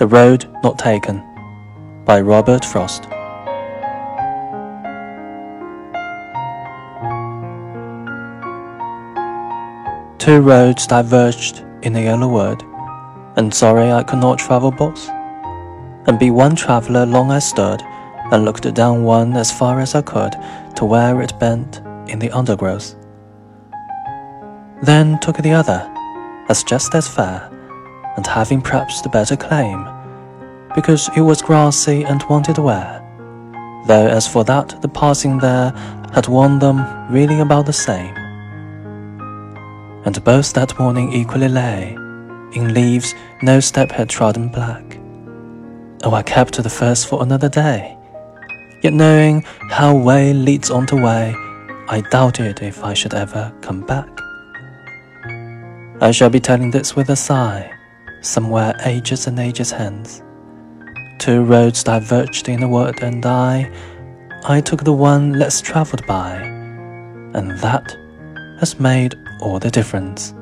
The Road Not Taken by Robert Frost. Two roads diverged in a yellow wood, and sorry I could not travel both. And be one traveller long I stood, and looked down one as far as I could to where it bent in the undergrowth. Then took the other, as just as fair, and having perhaps the better claim, because it was grassy and wanted wear, though as for that the passing there had worn them really about the same and both that morning equally lay in leaves no step had trodden black. Oh, I kept to the first for another day, yet knowing how way leads on to way, I doubted if I should ever come back. I shall be telling this with a sigh, somewhere ages and ages hence. Two roads diverged in the wood, and I, I took the one less travelled by, and that has made all the difference.